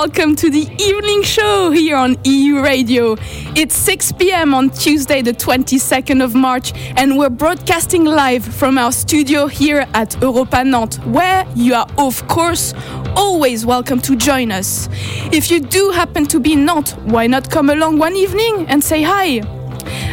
welcome to the evening show here on EU Radio. It's 6 p.m. on Tuesday, the 22nd of March, and we're broadcasting live from our studio here at Europa Nantes, where you are, of course, always welcome to join us. If you do happen to be in Nantes, why not come along one evening and say hi?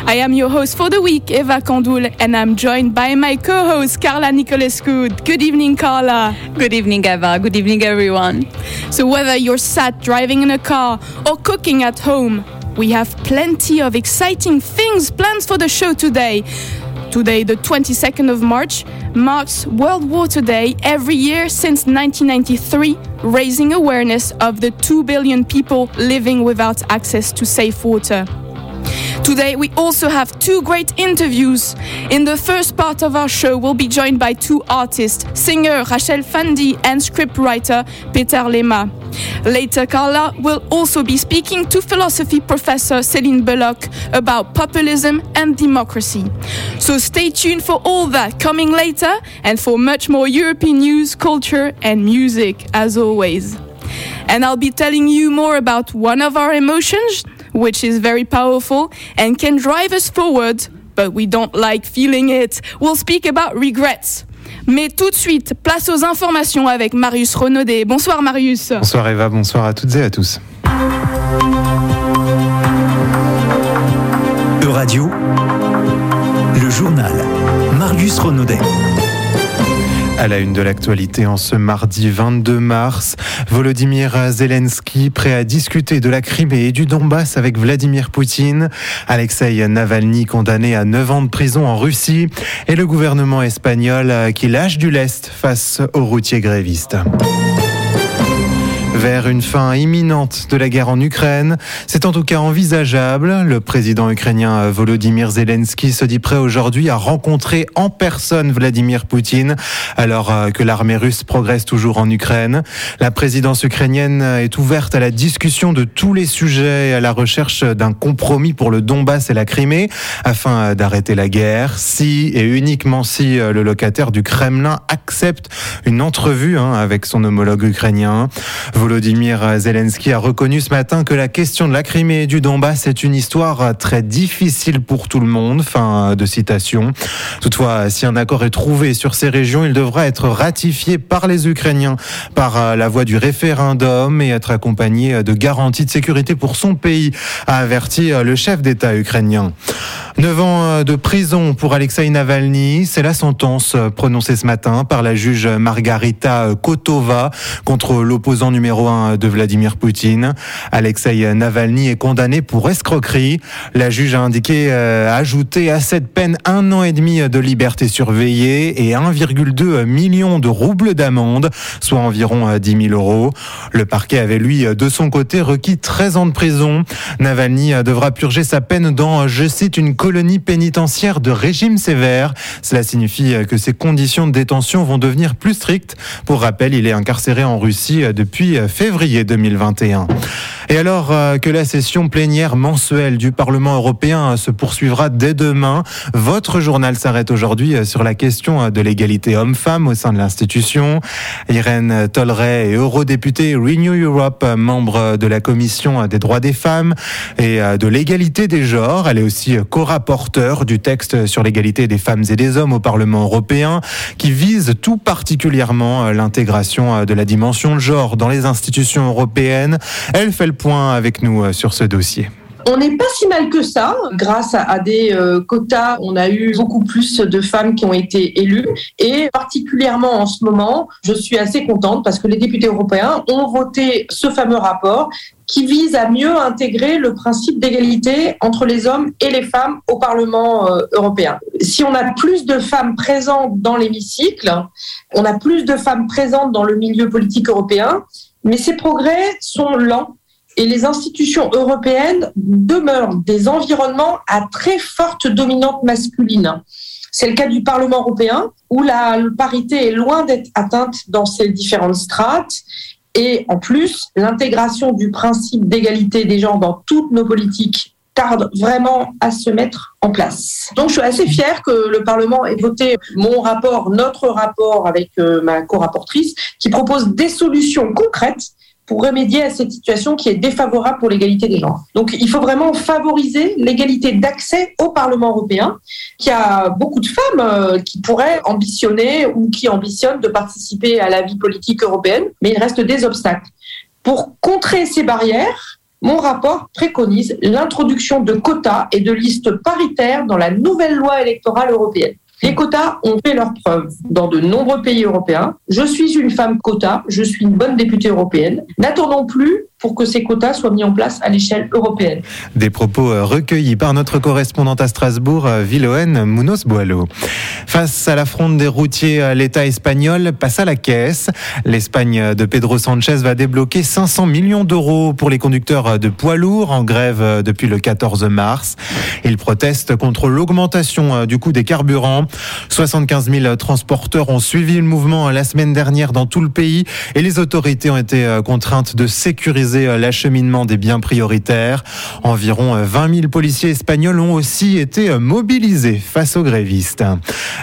I am your host for the week, Eva Kandul, and I'm joined by my co-host, Carla Nicolescu. Good evening, Carla. Good evening, Eva. Good evening, everyone. So whether you're sat driving in a car or cooking at home, we have plenty of exciting things planned for the show today. Today, the 22nd of March, marks World Water Day every year since 1993, raising awareness of the 2 billion people living without access to safe water. Today, we also have two great interviews. In the first part of our show, we'll be joined by two artists, singer Rachel Fandi and scriptwriter Peter Lema. Later, Carla will also be speaking to philosophy professor Céline Belloc about populism and democracy. So stay tuned for all that coming later and for much more European news, culture, and music, as always. And I'll be telling you more about one of our emotions which is very powerful and can drive us forward, but we don't like feeling it. We'll speak about regrets. Mais tout de suite, place aux informations avec Marius Renaudet. Bonsoir Marius. Bonsoir Eva, bonsoir à toutes et à tous. Euradio, le journal. Marius Renaudet. À la une de l'actualité en ce mardi 22 mars, Volodymyr Zelensky prêt à discuter de la Crimée et du Donbass avec Vladimir Poutine, Alexei Navalny condamné à 9 ans de prison en Russie. Et le gouvernement espagnol qui lâche du lest face aux routiers grévistes vers une fin imminente de la guerre en Ukraine. C'est en tout cas envisageable. Le président ukrainien Volodymyr Zelensky se dit prêt aujourd'hui à rencontrer en personne Vladimir Poutine alors euh, que l'armée russe progresse toujours en Ukraine. La présidence ukrainienne est ouverte à la discussion de tous les sujets et à la recherche d'un compromis pour le Donbass et la Crimée afin d'arrêter la guerre si et uniquement si euh, le locataire du Kremlin accepte une entrevue hein, avec son homologue ukrainien. Zelensky a reconnu ce matin que la question de la Crimée et du Donbass est une histoire très difficile pour tout le monde. Fin de citation. Toutefois, si un accord est trouvé sur ces régions, il devra être ratifié par les Ukrainiens par la voie du référendum et être accompagné de garanties de sécurité pour son pays, a averti le chef d'État ukrainien. Neuf ans de prison pour Alexei Navalny, c'est la sentence prononcée ce matin par la juge Margarita Kotova contre l'opposant numéro de Vladimir Poutine. Alexei Navalny est condamné pour escroquerie. La juge a indiqué euh, ajouter à cette peine un an et demi de liberté surveillée et 1,2 million de roubles d'amende, soit environ 10 euh, 000 euros. Le parquet avait lui de son côté requis 13 ans de prison. Navalny devra purger sa peine dans, je cite, une colonie pénitentiaire de régime sévère. Cela signifie que ses conditions de détention vont devenir plus strictes. Pour rappel, il est incarcéré en Russie depuis février 2021. Et alors euh, que la session plénière mensuelle du Parlement européen se poursuivra dès demain, votre journal s'arrête aujourd'hui euh, sur la question euh, de l'égalité homme-femme au sein de l'institution. Irène Tolleret est eurodéputée Renew Europe, membre de la commission des droits des femmes et de l'égalité des genres. Elle est aussi co-rapporteur du texte sur l'égalité des femmes et des hommes au Parlement européen qui vise tout particulièrement l'intégration de la dimension genre dans les institutions européennes. Elle fait le point avec nous euh, sur ce dossier. On n'est pas si mal que ça. Grâce à, des euh, quotas, on a eu beaucoup plus de femmes qui ont été élues. Et particulièrement en ce moment, je suis assez contente parce que les députés européens ont voté ce fameux rapport qui vise à mieux intégrer le principe d'égalité entre les hommes et les femmes au Parlement euh, européen. Si on a plus de femmes présentes dans l'hémicycle, on a plus de femmes présentes dans le milieu politique européen, mais ces progrès sont lents et les institutions européennes demeurent des environnements à très forte dominante masculine. C'est le cas du Parlement européen, où la parité est loin d'être atteinte dans ces différentes strates. Et en plus, l'intégration du principe d'égalité des genres dans toutes nos politiques tarde vraiment à se mettre en place. Donc je suis assez fière que le Parlement ait voté mon rapport, notre rapport avec euh, ma co-rapportrice, qui propose des solutions concrètes pour remédier à cette situation qui est défavorable pour l'égalité des genres. Donc il faut vraiment favoriser l'égalité d'accès au Parlement européen, qui a beaucoup de femmes euh, qui pourraient ambitionner ou qui ambitionnent de participer à la vie politique européenne, mais il reste des obstacles. Pour contrer ces barrières, mon rapport préconise l'introduction de quotas et de listes paritaires dans la nouvelle loi électorale européenne. Les quotas ont fait leur preuve dans de nombreux pays européens. Je suis une femme quota, je suis une bonne députée européenne. N'attendons plus pour que ces quotas soient mis en place à l'échelle européenne. Des propos euh, recueillis par notre correspondante à Strasbourg, euh, Villoen Munoz Boalo. Face à la des routiers, euh, l'État espagnol passe à la caisse. L'Espagne de Pedro Sanchez va débloquer 500 millions d'euros pour les conducteurs de poids lourds en grève depuis le 14 mars. Ils protestent contre l'augmentation du coût des carburants. 75 000 transporteurs ont suivi le mouvement la semaine dernière dans tout le pays et les autorités ont été contraintes de sécuriser euh, l'acheminement des biens prioritaires. Environ 20 euh, 000 policiers espagnols ont aussi été euh, mobilisés face aux grévistes.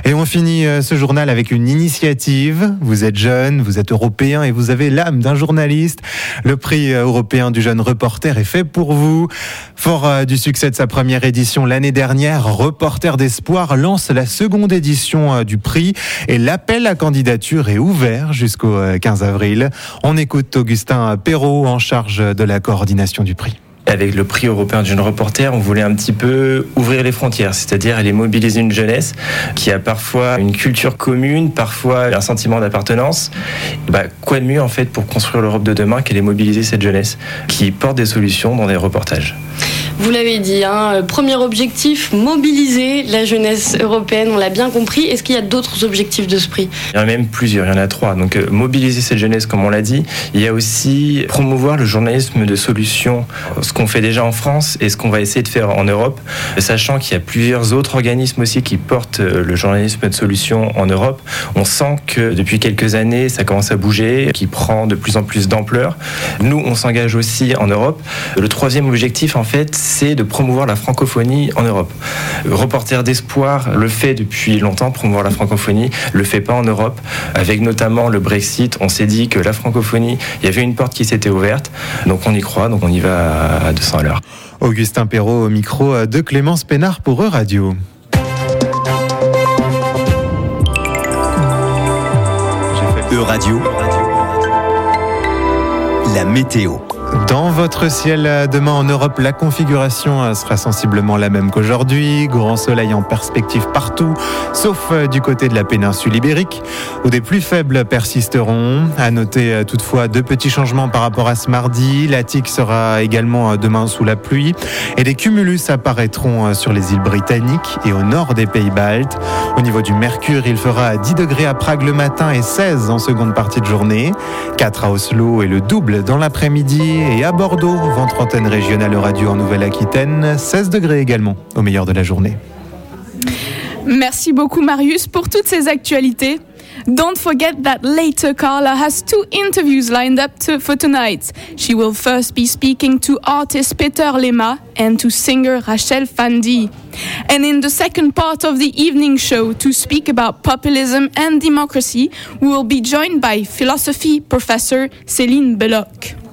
Et on finit ce journal avec une initiative. Vous êtes jeune, vous êtes européen et vous avez l'âme d'un journaliste. Le prix européen du jeune reporter est fait pour vous. Fort du succès de sa première édition l'année dernière, Reporter d'espoir lance la seconde édition du prix et l'appel à candidature est ouvert jusqu'au 15 avril. On écoute Augustin Perrault en charge de la coordination du prix avec le prix européen du jeune reporter, on voulait un petit peu ouvrir les frontières, c'est-à-dire aller mobiliser une jeunesse qui a parfois une culture commune, parfois un sentiment d'appartenance. Bah, quoi de mieux en fait pour construire l'Europe de demain qu'aller mobiliser cette jeunesse qui porte des solutions dans des reportages? Vous l'avez dit, hein, premier objectif, mobiliser la jeunesse européenne, on l'a bien compris. Est-ce qu'il y a d'autres objectifs de ce prix? Il y en a même plusieurs, il y en a trois. Donc euh, mobiliser cette jeunesse, comme on l'a dit. Il y a aussi promouvoir le journalisme de solution, ce qu'on fait déjà en France et ce qu'on va essayer de faire en Europe, sachant qu'il y a plusieurs autres organismes aussi qui portent euh, le journalisme de solution en Europe. On sent que depuis quelques années, ça commence à bouger, qui prend de plus en plus d'ampleur. Nous, on s'engage aussi en Europe. Le troisième objectif, en fait, c'est de promouvoir la francophonie en Europe. Reporter d'espoir le fait depuis longtemps, promouvoir la francophonie, le fait pas en Europe. Avec notamment le Brexit, on s'est dit que la francophonie, il y avait une porte qui s'était ouverte, donc on y croit, donc on y va à 200 à l'heure. Augustin Perrault au micro de Clémence Pénard pour E-Radio. E-Radio, la météo. Dans votre ciel demain en Europe, la configuration euh, sera sensiblement la même qu'aujourd'hui. Grand soleil en perspective partout, sauf euh, du côté de la péninsule ibérique, où des plus faibles persisteront. À noter euh, toutefois deux petits changements par rapport à ce mardi. L'Attique sera également demain sous la pluie et des cumulus apparaîtront sur les îles britanniques et au nord des pays baltes. Au niveau du mercure, il fera 10 degrés à Prague le matin et 16 en seconde partie de journée. 4 à Oslo et le double dans l'après-midi et à vent antenne régionale radio en Nouvelle-Aquitaine, 16 degrés également au meilleur de la journée. Merci beaucoup Marius pour toutes ces actualités. Don't forget that later Carla has two interviews lined up for tonight. She will first be speaking to artist Peter Lema and to singer Rachel Fandi. And in the second part of the evening show to speak about populism and democracy, we will be joined by philosophy professor Céline Belloc.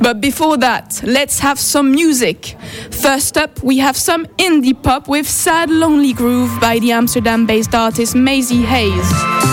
But before that, let's have some music. First up, we have some indie pop with Sad Lonely Groove by the Amsterdam based artist Maisie Hayes.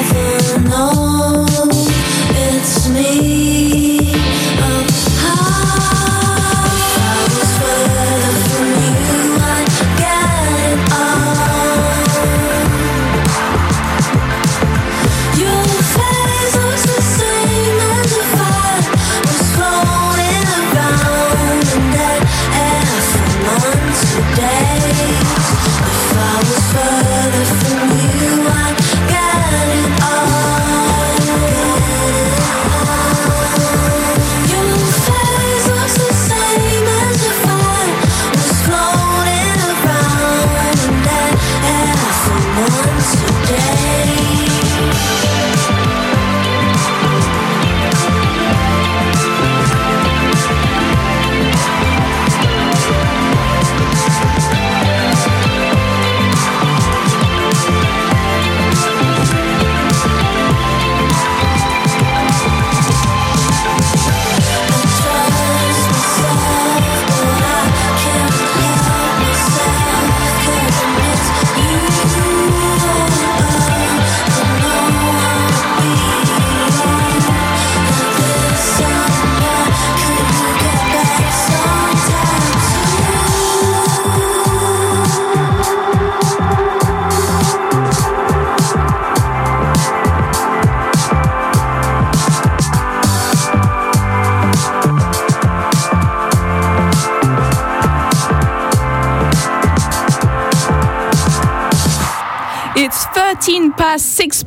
never know it's me.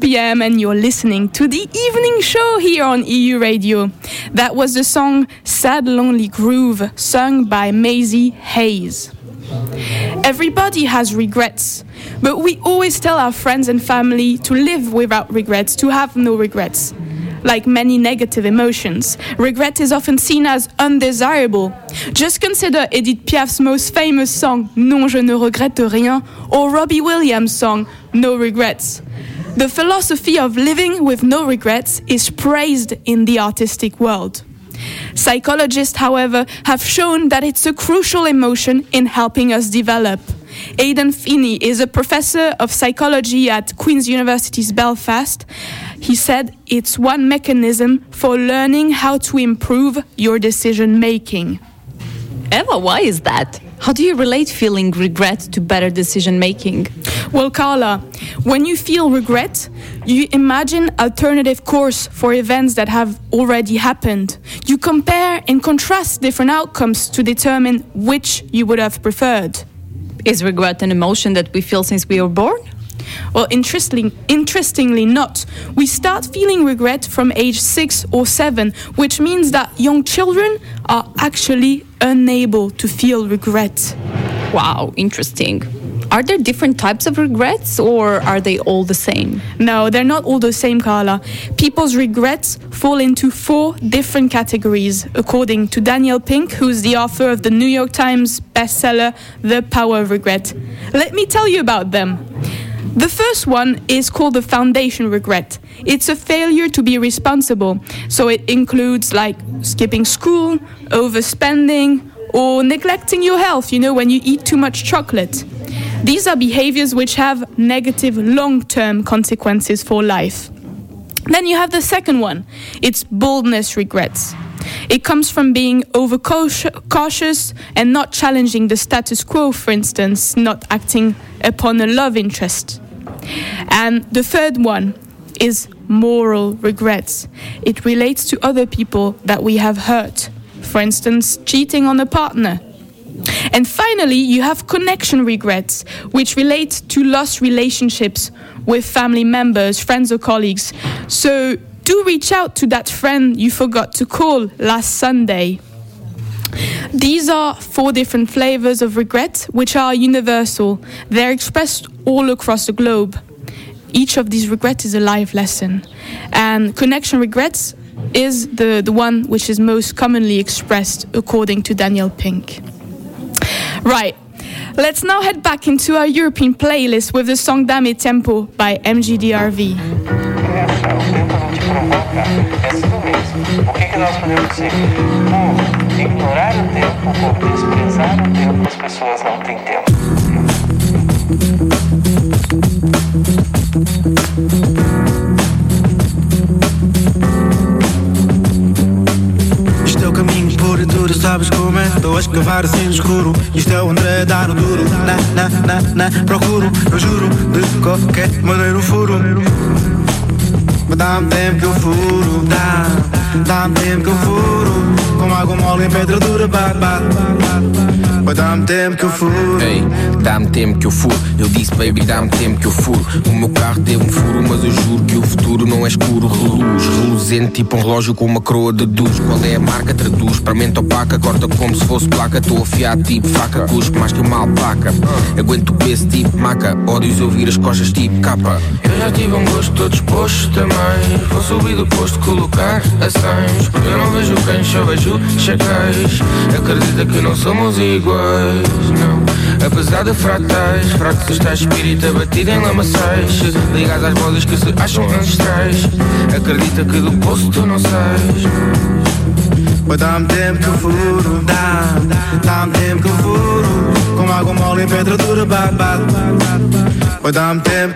p.m. and you're listening to the evening show here on EU Radio. That was the song Sad Lonely Groove, sung by Maisie Hayes. Everybody has regrets, but we always tell our friends and family to live without regrets, to have no regrets. Like many negative emotions, regret is often seen as undesirable. Just consider Edith Piaf's most famous song, Non, je ne regrette rien, or Robbie Williams' song, No Regrets. The philosophy of living with no regrets is praised in the artistic world. Psychologists, however, have shown that it's a crucial emotion in helping us develop. Aidan Finney is a professor of psychology at Queen's University's Belfast. He said it's one mechanism for learning how to improve your decision making. Eva, why is that? How do you relate feeling regret to better decision making? Well, Carla, when you feel regret, you imagine alternative course for events that have already happened. You compare and contrast different outcomes to determine which you would have preferred. Is regret an emotion that we feel since we were born? Well, interestingly, interestingly not. We start feeling regret from age six or seven, which means that young children are actually unable to feel regret. Wow, interesting. Are there different types of regrets or are they all the same? No, they're not all the same, Carla. People's regrets fall into four different categories, according to Daniel Pink, who's the author of the New York Times bestseller, The Power of Regret. Let me tell you about them. The first one is called the foundation regret. It's a failure to be responsible. So it includes like skipping school, overspending, or neglecting your health, you know, when you eat too much chocolate. These are behaviors which have negative long term consequences for life. Then you have the second one it's boldness regrets. It comes from being overcautious and not challenging the status quo, for instance, not acting upon a love interest. And the third one is moral regrets. It relates to other people that we have hurt. For instance, cheating on a partner. And finally, you have connection regrets, which relate to lost relationships with family members, friends, or colleagues. So do reach out to that friend you forgot to call last Sunday. These are four different flavors of regret, which are universal. They're expressed all across the globe. each of these regrets is a life lesson. And connection regrets is the, the one which is most commonly expressed according to Daniel Pink. Right. Let's now head back into our European playlist with the song Dame Tempo by MGDRV. O ignorar o tempo ou desprezar o tempo, as pessoas não têm tempo. Isto é o caminho puro duro, sabes como é? Estou a escavar assim no escuro. Isto é o André dar no duro. Na, na, na, na, procuro, eu juro, de qualquer maneira o furo. Dá-me tempo que eu furo, dá, dá-me tempo que eu furo. Com água mole em pedra dura, bate, bate, bate. Mas dá-me tempo que eu furo. Ei, dá-me tempo que eu furo. Eu disse, baby, dá-me tempo que eu furo. O meu carro teve um furo, mas eu juro que o futuro não é escuro. Reluz, reluzente, tipo um relógio com uma coroa de luz. Qual é a marca? Traduz, para mente opaca, corta como se fosse placa. Estou afiado, tipo faca, cusco mais que uma alpaca. Aguento o peso, tipo maca. Ódios ouvir as costas, tipo capa. Eu já tive um gosto, estou disposto também. Vou subir do posto, colocar a 100. Eu não vejo cães, só vejo chacais. Acredita que não somos iguais, não. Apesar de fratais, fracos está espírito abatido em lamaçais. Ligados às bolas que se acham ancestrais. Acredita que do poço tu não sais. Mas dá-me tempo que eu furo, dá, dá-me tempo que eu furo. Com água mole em pedra dura, bate, bate. Mas dá-me tempo,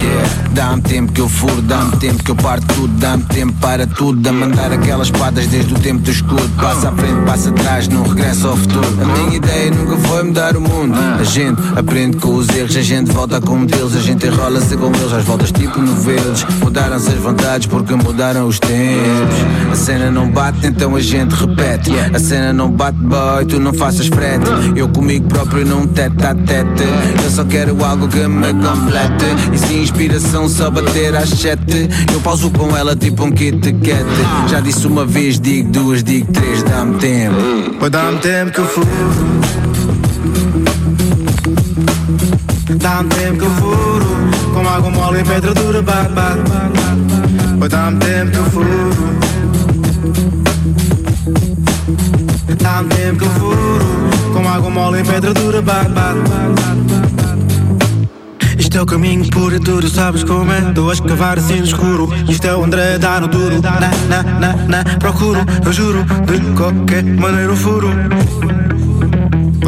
Yeah, dá-me tempo que eu furo, dá-me tempo que eu parto tudo, dá-me tempo para tudo, a mandar aquelas espadas desde o tempo do escudo. Passa à frente, passa atrás, não regressa ao futuro. A minha ideia nunca foi mudar o mundo. A gente aprende com os erros, a gente volta como deles, a gente enrola-se com eles, às voltas tipo novelos. Mudaram-se as vontades porque mudaram os tempos. A cena não bate, então a gente repete. A cena não bate, boy, tu não faças frete. Eu comigo próprio num tete a tete. Eu só quero algo que me E se inspiração só bater às sete, eu pauso com ela tipo um kit cat. Já disse uma vez, digo duas, digo três, dá-me tempo. mas dá-me tempo que eu furo. Dá-me tempo que eu furo. Com água mole em pedra dura, bate. Mas dá-me tempo que eu furo. Dá-me tempo que eu furo. Com água mole em pedra dura, bate. Isto é o caminho puro e duro, sabes como é? Estou a escavar assim no escuro. Isto é o André dar no duro. Na, na, na, na, procuro, eu juro, de qualquer maneira o furo.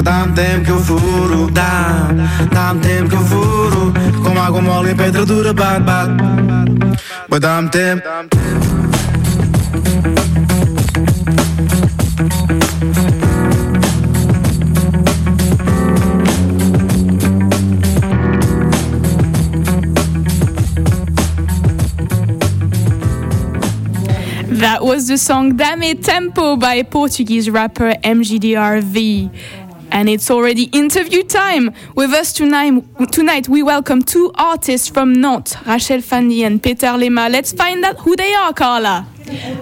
Dá-me tempo que eu furo, dá, dá-me tempo que eu furo. Com água mole em pedra dura, bate, bate. Dá-me tempo. That was the song Dame Tempo by Portuguese rapper MGDRV. And it's already interview time. With us tonight, tonight we welcome two artists from Nantes, Rachel Fanny and Peter Lema. Let's find out who they are, Carla.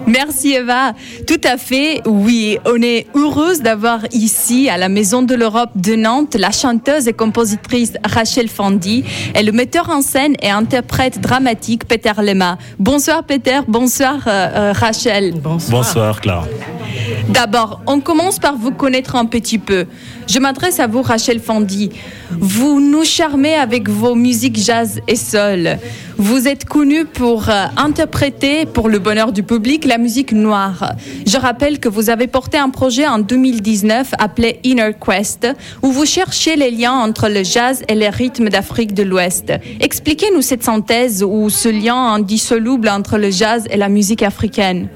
Merci Eva. Tout à fait, oui. On est heureuse d'avoir ici, à la Maison de l'Europe de Nantes, la chanteuse et compositrice Rachel Fandy et le metteur en scène et interprète dramatique Peter Lema. Bonsoir Peter, bonsoir euh, euh, Rachel. Bonsoir Clara. D'abord, on commence par vous connaître un petit peu. Je m'adresse à vous, Rachel Fandy. Vous nous charmez avec vos musiques jazz et soul. Vous êtes connue pour euh, interpréter, pour le bonheur du public, la musique noire. Je rappelle que vous avez porté un projet en 2019 appelé Inner Quest, où vous cherchez les liens entre le jazz et les rythmes d'Afrique de l'Ouest. Expliquez-nous cette synthèse ou ce lien indissoluble entre le jazz et la musique africaine.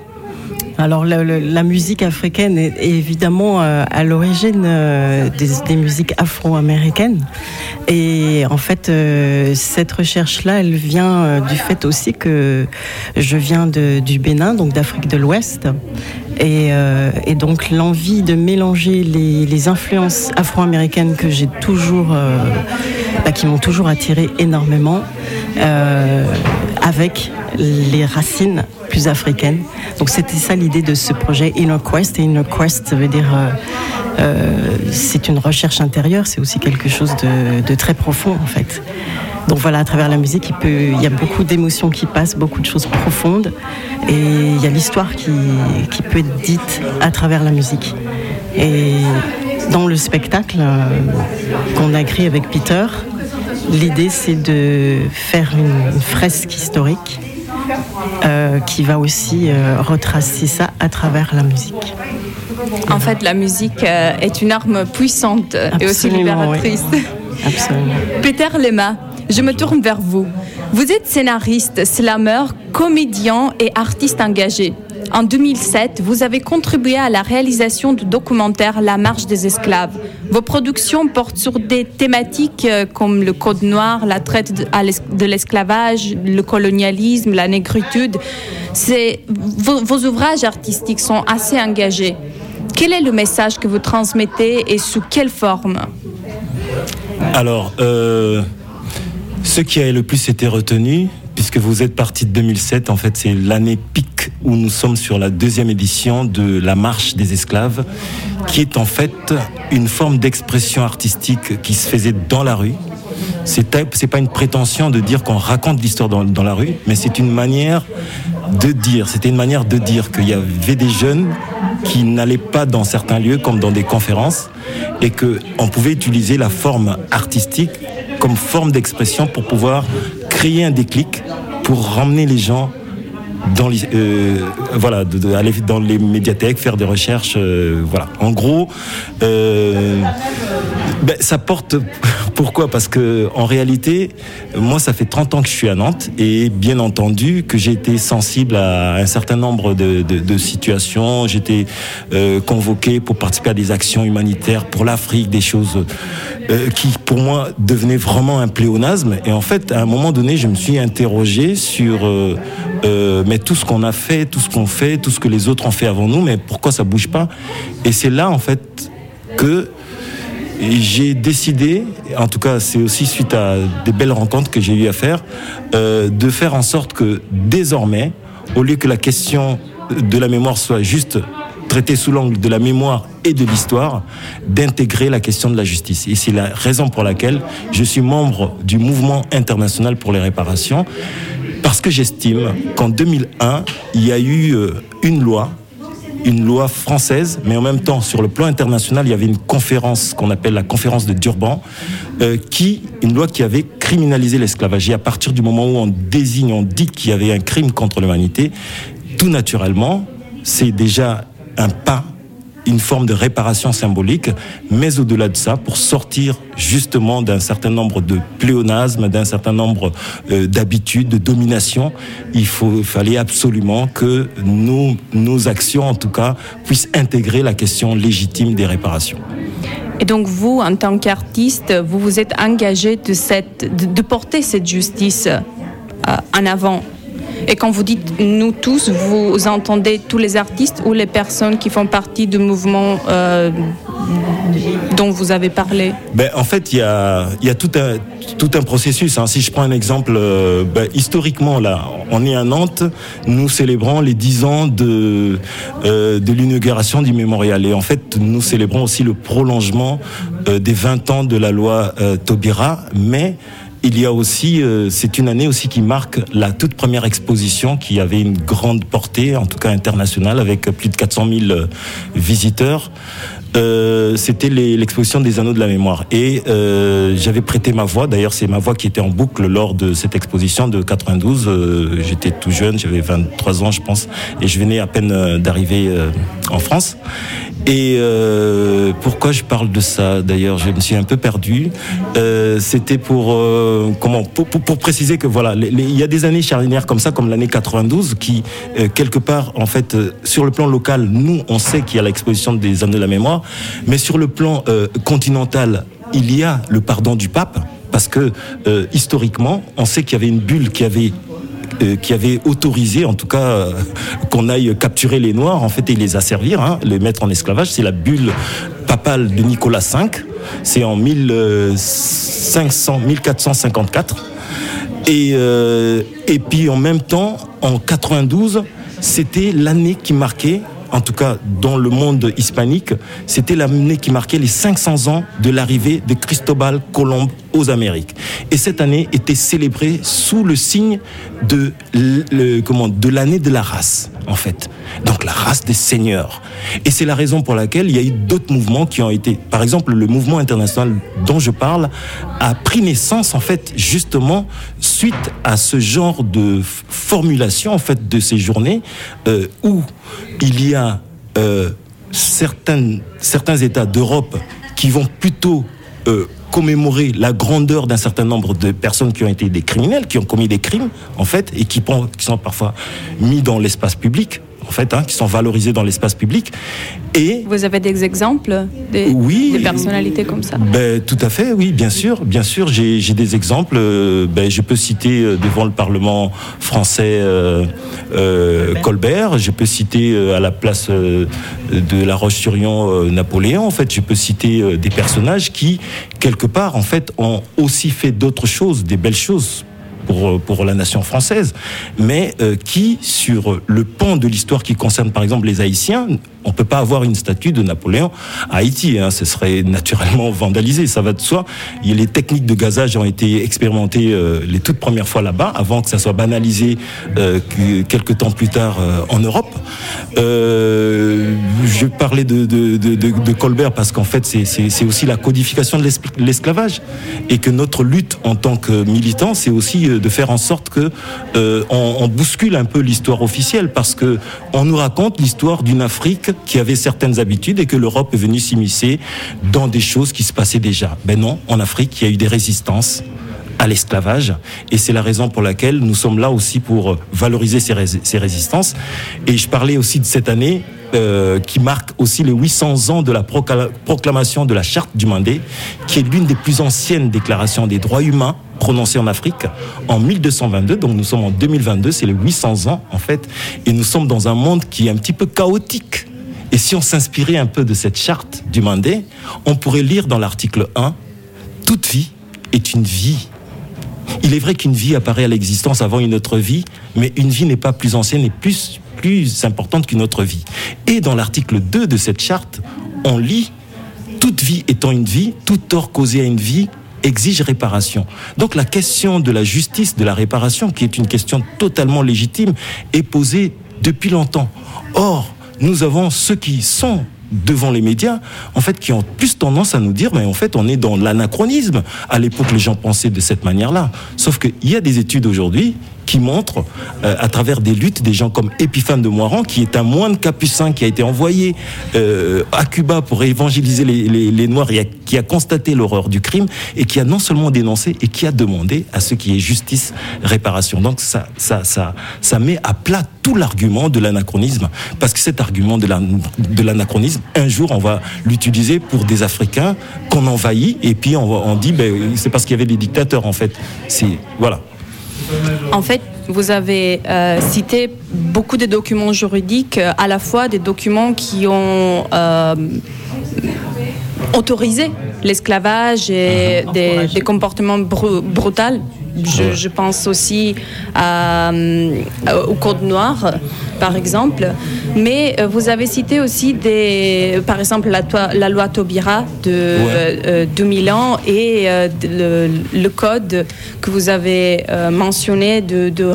Alors la musique africaine est, évidemment euh, à l'origine euh, des, musiques afro-américaines. Et en fait euh, cette recherche-là elle vient du fait aussi que je viens du Bénin donc d'Afrique de l'Ouest. Et, donc l'envie de mélanger les, influences afro-américaines que j'ai toujours bah, qui m'ont toujours attiré énormément avec les racines plus africaines. Donc c'était ça l'idée de ce projet Inner Quest. Et Inner Quest, ça veut dire euh, euh, c'est une recherche intérieure, c'est aussi quelque chose de, très profond en fait. Donc voilà, à travers la musique, il, y a beaucoup d'émotions qui passent, beaucoup de choses profondes. Et il y a l'histoire qui, qui peut être dite à travers la musique. Et dans le spectacle euh, qu'on a créé avec Peter, l'idée c'est de faire une fresque historique euh, qui va aussi euh, retracer ça à travers la musique. En fait, la musique euh, est une arme puissante et aussi oui. libératrice. Absolument. Peter Lema, je me tourne vers vous. Vous êtes scénariste, slammer, comédien et artiste engagé. En 2007, vous avez contribué à la réalisation du documentaire La marche des esclaves. Vos productions portent sur des thématiques euh, comme le Code noir, la traite de l'esclavage, le colonialisme, la négritude. Vos ouvrages artistiques sont assez engagés. Quel est le message que vous transmettez et sous quelle forme? Alors, euh, ce qui a le plus été retenu, puisque vous êtes parti de 2007, en fait, c'est l'année pic où nous sommes sur la deuxième édition de la marche des esclaves, qui est en fait une forme d'expression artistique qui se faisait dans la rue. C'est pas une prétention de dire qu'on raconte l'histoire dans, la rue, mais c'est une manière de dire. C'était une manière de dire qu'il y avait des jeunes qui n'allaient pas dans certains lieux comme dans des conférences et que on pouvait utiliser la forme artistique comme forme d'expression pour pouvoir créer un déclic pour ramener les gens dans les, euh, voilà, aller dans les médiathèques, faire des recherches, euh, voilà. En gros, euh, ben, ça porte. Pourquoi? Parce que en réalité, moi, ça fait 30 ans que je suis à Nantes et bien entendu que j'ai été sensible à un certain nombre de, de, de situations. J'étais euh, convoqué pour participer à des actions humanitaires pour l'Afrique, des choses euh, qui, pour moi, devenaient vraiment un pléonasme. Et en fait, à un moment donné, je me suis interrogé sur euh, euh, mais tout ce qu'on a fait, tout ce qu'on fait, tout ce que les autres ont fait avant nous, mais pourquoi ça bouge pas? Et c'est là, en fait, que j'ai décidé, en tout cas c'est aussi suite à des belles rencontres que j'ai eu à faire, euh, de faire en sorte que désormais, au lieu que la question de la mémoire soit juste traitée sous l'angle de la mémoire et de l'histoire, d'intégrer la question de la justice. Et c'est la raison pour laquelle je suis membre du mouvement international pour les réparations, parce que j'estime qu'en 2001, il y a eu euh, une loi une loi française, mais en même temps, sur le plan international, il y avait une conférence qu'on appelle la conférence de Durban, euh, qui, une loi qui avait criminalisé l'esclavage. Et à partir du moment où on désigne, on dit qu'il y avait un crime contre l'humanité, tout naturellement, c'est déjà un pas une forme de réparation symbolique, mais au-delà de ça, pour sortir justement d'un certain nombre de pléonasmes, d'un certain nombre euh, d'habitudes, de domination, il faut, fallait absolument que nos, nos actions, en tout cas, puissent intégrer la question légitime des réparations. Et donc vous, en tant qu'artiste, vous vous êtes engagé de, cette, de porter cette justice euh, en avant. Et quand vous dites nous tous, vous entendez tous les artistes ou les personnes qui font partie du mouvement euh, dont vous avez parlé? Ben, En fait, il y a, y a tout, un, tout un processus. Hein. Si je prends un exemple, euh, ben, historiquement, là, on est à Nantes, nous célébrons les 10 ans de, euh, de l'inauguration du mémorial. Et en fait, nous célébrons aussi le prolongement des 20 ans de la loi Taubira, mais il y a aussi, euh, c'est une année aussi qui marque la toute première exposition qui avait une grande portée, en tout cas internationale, avec plus de 400 000 euh, visiteurs. Euh, c'était l'exposition des anneaux de la mémoire. Et j'avais prêté ma voix, d'ailleurs c'est ma voix qui était en boucle lors de cette exposition de 92. Euh, J'étais tout jeune, j'avais 23 ans je pense, et je venais à peine d'arriver en France. Et euh, pourquoi je parle de ça D'ailleurs, je me suis un peu perdu. Euh, C'était pour euh, comment pour, pour, pour, préciser que voilà, il y a des années charnières comme ça, comme l'année 92, qui euh, quelque part, en fait, euh, sur le plan local, nous, on sait qu'il y a l'exposition des anneaux de la mémoire, mais sur le plan euh, continental, il y a le pardon du pape, parce que euh, historiquement, on sait qu'il y avait une bulle qui avait qui avait autorisé, en tout cas, euh, qu'on aille capturer les Noirs, en fait, et les asservir, hein, les mettre en esclavage. C'est la bulle papale de Nicolas V. C'est en 1500, 1454. Et, euh, et puis, en même temps, en 92, c'était l'année qui marquait en tout cas dans le monde hispanique, c'était l'année qui marquait les 500 ans de l'arrivée de Cristobal Colomb aux Amériques. Et cette année était célébrée sous le signe de, le, comment, de l'année de la race, en fait. Donc la race des seigneurs. Et c'est la raison pour laquelle il y a eu d'autres mouvements qui ont été, par exemple, le mouvement international dont je parle a pris naissance, en fait, justement, suite à ce genre de formulation, en fait, de ces journées, euh, où il y a euh, certains États d'Europe qui vont plutôt euh, commémorer la grandeur d'un certain nombre de personnes qui ont été des criminels, qui ont commis des crimes, en fait, et qui, qui sont parfois mis dans l'espace public, en fait, hein, qui sont valorisés dans l'espace public. Et vous avez des exemples des, oui, des personnalités comme ça? Ben, Tout à fait, oui, bien sûr, bien sûr. J'ai des exemples. Euh, ben, je peux citer euh, devant le Parlement français euh, euh, Colbert. Je peux citer à la place de la Roche-sur-Yon Napoléon. En fait, je peux citer des personnages qui, quelque part, en fait, ont aussi fait d'autres choses, des belles choses pour, pour la nation française, mais euh, qui, sur le pan de l'histoire qui concerne par exemple les Haïtiens, on peut pas avoir une statue de Napoléon à Haïti. Hein, ce serait naturellement vandalisé, ça va de soi. Et les techniques de gazage ont été expérimentées euh, les toutes premières fois là-bas, avant que ça soit banalisé euh, quelques temps plus tard euh, en Europe. Euh, je parlais de, de, de, de Colbert parce qu'en fait, c'est aussi la codification de l'esclavage et que notre lutte en tant que militant, c'est aussi de faire en sorte que on, on bouscule un peu l'histoire officielle parce que on nous raconte l'histoire d'une Afrique qui avait certaines habitudes et que l'Europe est venue s'immiscer dans des choses qui se passaient déjà. Ben non, en Afrique, il y a eu des résistances à l'esclavage et c'est la raison pour laquelle nous sommes là aussi pour valoriser ces résistances. Et je parlais aussi de cette année euh, qui marque aussi les 800 ans de la proclamation de la Charte du Mandé, qui est l'une des plus anciennes déclarations des droits humains prononcées en Afrique en 1222. Donc nous sommes en 2022, c'est les 800 ans en fait, et nous sommes dans un monde qui est un petit peu chaotique. Et si on s'inspirait un peu de cette charte du Mandé, on pourrait lire dans l'article 1, toute vie est une vie. Il est vrai qu'une vie apparaît à l'existence avant une autre vie, mais une vie n'est pas plus ancienne et plus, plus importante qu'une autre vie. Et dans l'article 2 de cette charte, on lit toute vie étant une vie, tout tort causé à une vie exige réparation. Donc la question de la justice, de la réparation, qui est une question totalement légitime, est posée depuis longtemps. Or, nous avons ceux qui sont devant les médias, en fait, qui ont plus tendance à nous dire, mais en fait, on est dans l'anachronisme. À l'époque, les gens pensaient de cette manière-là. Sauf qu'il y a des études aujourd'hui qui montrent, euh, à travers des luttes, des gens comme Épiphane de Moiran, qui est un moine capucin qui a été envoyé euh, à Cuba pour évangéliser les, les, les Noirs, et a, qui a constaté l'horreur du crime, et qui a non seulement dénoncé, et qui a demandé à ce qui est justice, réparation. Donc ça, ça, ça, ça met à plat tout l'argument de l'anachronisme, parce que cet argument de l'anachronisme, un jour, on va l'utiliser pour des Africains qu'on envahit, et puis on, on dit, ben, c'est parce qu'il y avait des dictateurs, en fait. C'est, voilà. En fait, vous avez euh, cité beaucoup de documents juridiques, euh, à la fois des documents qui ont euh, autorisé l'esclavage et des, des comportements br brutaux. Je, je, pense aussi à, au Code noir, par exemple. Mais euh, vous avez cité aussi, des, par exemple, la, la loi Taubira de ouais. euh, 2000 ans et euh, le, le, code que vous avez euh, mentionné de, de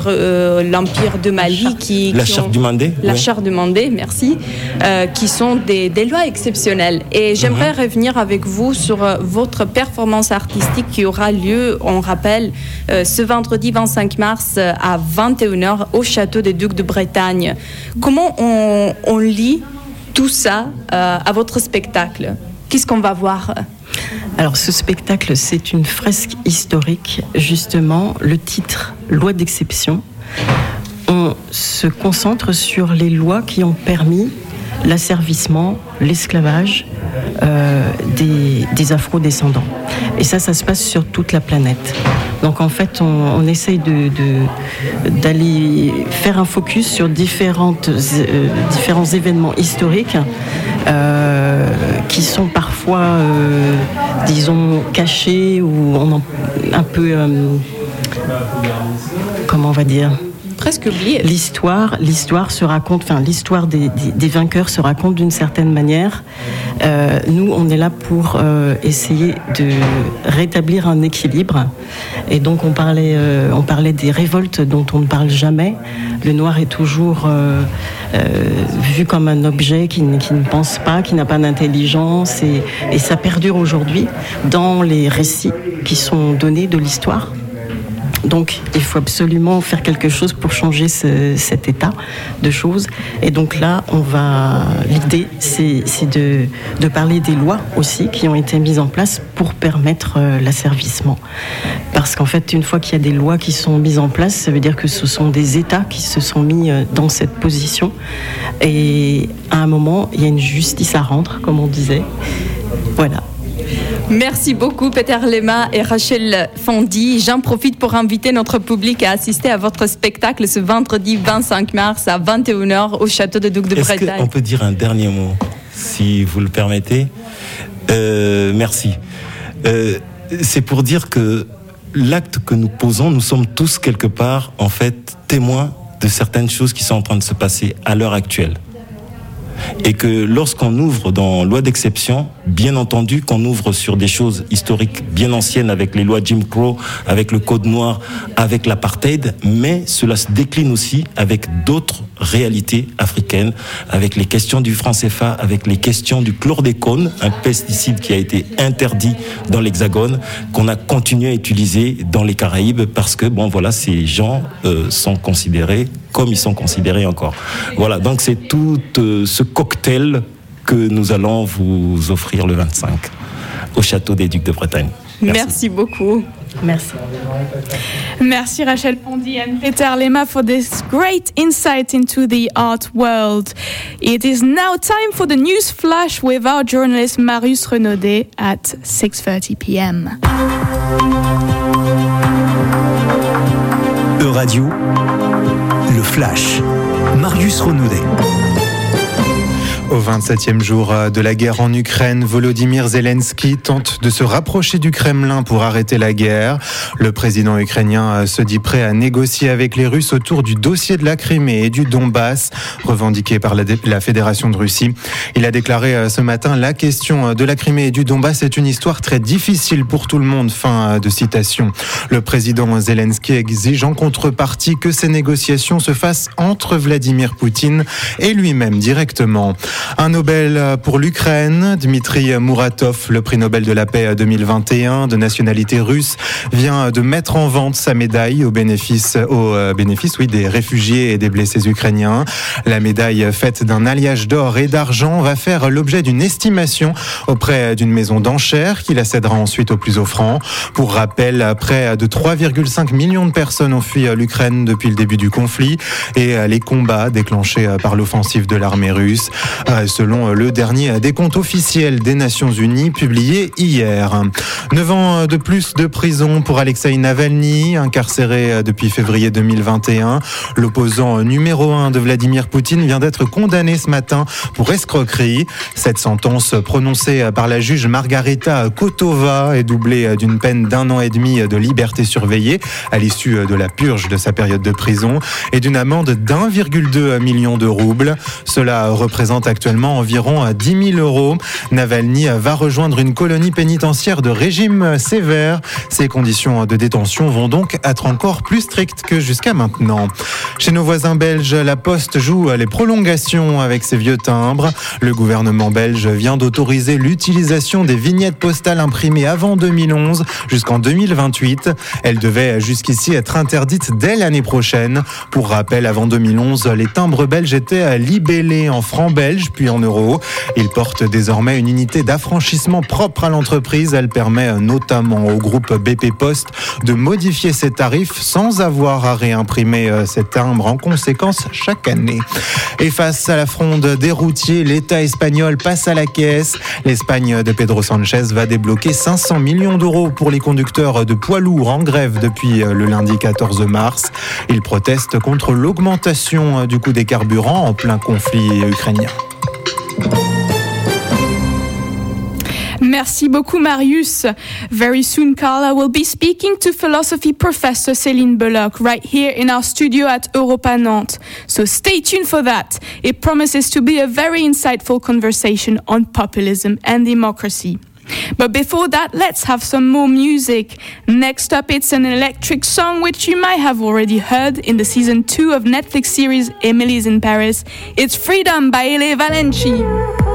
l'Empire de Mali. La qui, la qui charte ont, du Mandé La ouais. charte du Mandé, merci. euh, qui sont des, des, lois exceptionnelles. Et j'aimerais mm -hmm. revenir avec vous sur votre performance artistique qui aura lieu, on rappelle, euh, ce vendredi 25 mars à 21h au château des Ducs de Bretagne. Comment on, on lit tout ça euh, à votre spectacle? Qu'est-ce qu'on va voir? Alors ce spectacle, c'est une fresque historique, justement, le titre Loi d'exception. On se concentre sur les lois qui ont permis l'asservissement, l'esclavage euh, des, des afro-descendants. Et ça, ça se passe sur toute la planète. Donc en fait, on, essaye d'aller faire un focus sur différentes, euh, différents événements historiques euh, qui sont parfois, disons, cachés ou on en, un peu, comment on va dire presque oublié. L'histoire, l'histoire se raconte, enfin l'histoire des, vainqueurs se raconte d'une certaine manière. Euh, nous, on est là pour euh, essayer de rétablir un équilibre. Et donc, on parlait, euh, on parlait des révoltes dont on ne parle jamais. Le noir est toujours vu comme un objet qui, ne- pense pas, qui n'a pas d'intelligence, et ça perdure aujourd'hui dans les récits qui sont donnés de l'histoire. Donc, il faut absolument faire quelque chose pour changer ce- cet état de choses. Et donc là, on va. L'idée, c'est c'est de, de parler des lois aussi qui ont été mises en place pour permettre euh, l'asservissement. Parce qu'en fait, une fois qu'il y a des lois qui sont mises en place, ça veut dire que ce sont des États qui se sont mis euh, dans cette position. Et à un moment, il y a une justice à rendre, comme on disait. Voilà. Merci beaucoup Peter Lema et Rachel Fondy. J'en profite pour inviter notre public à assister à votre spectacle ce vendredi 25 mars à 21h au château de Duc de Est-ce Bretagne. qu'on peut dire un dernier mot, si vous le permettez? Euh, Merci. Euh, C'est pour dire que l'acte que nous posons, nous sommes tous quelque part, en fait, témoins de certaines choses qui sont en train de se passer à l'heure actuelle. Et que lorsqu'on ouvre dans loi d'exception, bien entendu qu'on ouvre sur des choses historiques bien anciennes avec les lois Jim Crow, avec le Code noir, avec l'apartheid, mais cela se décline aussi avec d'autres réalités africaines, avec les questions du franc CFA, avec les questions du chlordécone, un pesticide qui a été interdit dans l'Hexagone, qu'on a continué à utiliser dans les Caraïbes parce que, bon, voilà, ces gens euh, sont considérés comme ils sont considérés encore. Voilà, donc c'est tout euh, ce cocktail que nous allons vous offrir le 25 au château des Ducs de Bretagne. Merci, beaucoup. Merci. Merci Rachel Pondy and Peter Lema for this great insight into the art world. It is now time for the news flash with our journalist Marius Renaudet at 6:30 p.m. Euradio, le flash. Marius Renaudet. Au 27e jour euh, de la guerre en Ukraine, Volodymyr Zelensky tente de se rapprocher du Kremlin pour arrêter la guerre. Le président ukrainien euh, se dit prêt à négocier avec les Russes autour du dossier de la Crimée et du Donbass, revendiqué par la, la Fédération de Russie. Il a déclaré euh, ce matin la question de la Crimée et du Donbass est une histoire très difficile pour tout le monde. Fin de citation. Le président Zelensky exige en contrepartie que ces négociations se fassent entre Vladimir Poutine et lui-même directement. Un Nobel pour l'Ukraine, Dmitri Muratov, le prix Nobel de la paix 2021 de nationalité russe, vient de mettre en vente sa médaille au bénéfice, au euh, bénéfice oui, des réfugiés et des blessés ukrainiens. La médaille faite d'un alliage d'or et d'argent va faire l'objet d'une estimation auprès d'une maison d'enchères qui la cédera ensuite au plus offrant. Pour rappel, près de 3,5 millions de personnes ont fui l'Ukraine depuis le début du conflit et les combats déclenchés par l'offensive de l'armée russe, euh, selon le dernier décompte officiel des Nations Unies publié hier. Neuf ans de plus de prison pour Alexei Navalny, incarcéré depuis février 2021. L'opposant numéro un de Vladimir Poutine vient d'être condamné ce matin pour escroquerie. Cette sentence prononcée par la juge Margarita Kotova est doublée d'une peine d'un an et demi de liberté surveillée à l'issue de la purge de sa période de prison et d'une amende d'1,2 million de roubles. Cela représente actuellement environ 10 000 euros. Navalny va rejoindre une colonie pénitentiaire de régime sévère. Ses conditions de détention vont donc être encore plus strictes que jusqu'à maintenant. Chez nos voisins belges, la Poste joue les prolongations avec ses vieux timbres. Le gouvernement belge vient d'autoriser l'utilisation des vignettes postales imprimées avant 2011 jusqu'en 2028. Elles devaient jusqu'ici être interdites dès l'année prochaine. Pour rappel, avant 2011, les timbres belges étaient libellés en francs belges puis en euros. Ils portent désormais une unité d'affranchissement propre à l'entreprise. Elle permet notamment au groupe BP Post de modifier ses tarifs sans avoir à réimprimer euh, ces timbres en conséquence chaque année. Et face à la fronde des routiers, l'État espagnol passe à la caisse. L'Espagne de Pedro Sanchez va débloquer 500 millions d'euros pour les conducteurs de poids lourds en grève depuis euh, le lundi 14 mars. Ils protestent contre l'augmentation euh, du coût des carburants en plein conflit ukrainien. Merci beaucoup, Marius. Very soon, Carla will be speaking to philosophy professor Céline Belloc right here in our studio at Europa Nantes. So stay tuned for that. It promises to be a very insightful conversation on populism and democracy. But before that, let's have some more music. Next up, it's an electric song which you might have already heard in the season 2 of Netflix series Emily's in Paris. It's Freedom by Ele Valenci.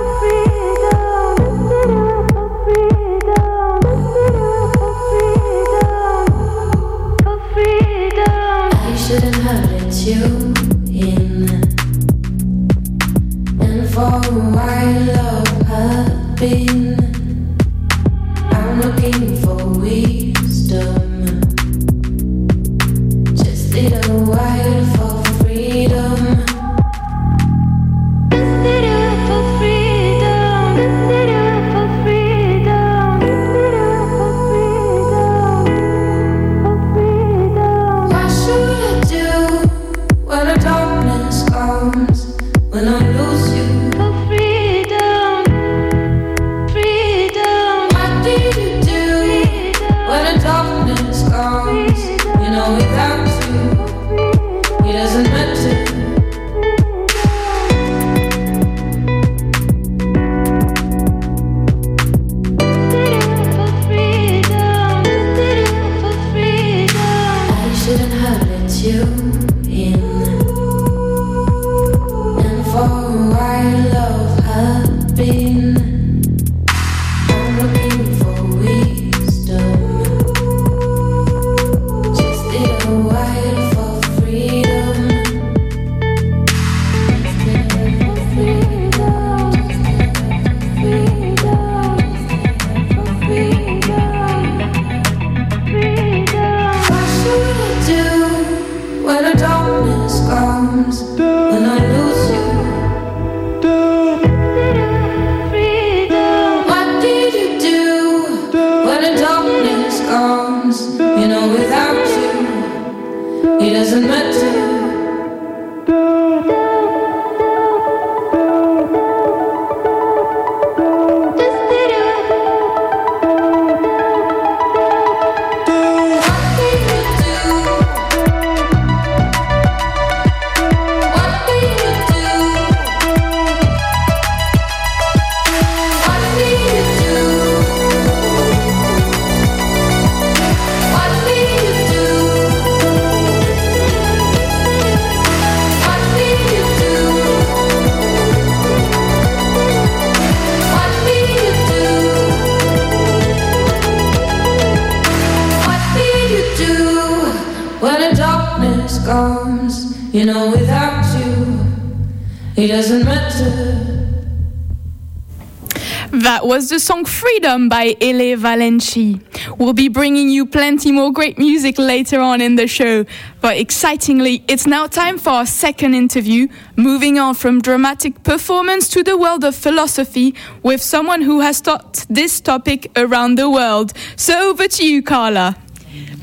Freedom by Ele Valenci. We'll be bringing you plenty more great music later on in the show. But excitingly, it's now time for our second interview, moving on from dramatic performance to the world of philosophy with someone who has taught this topic around the world. So over to you, Carla.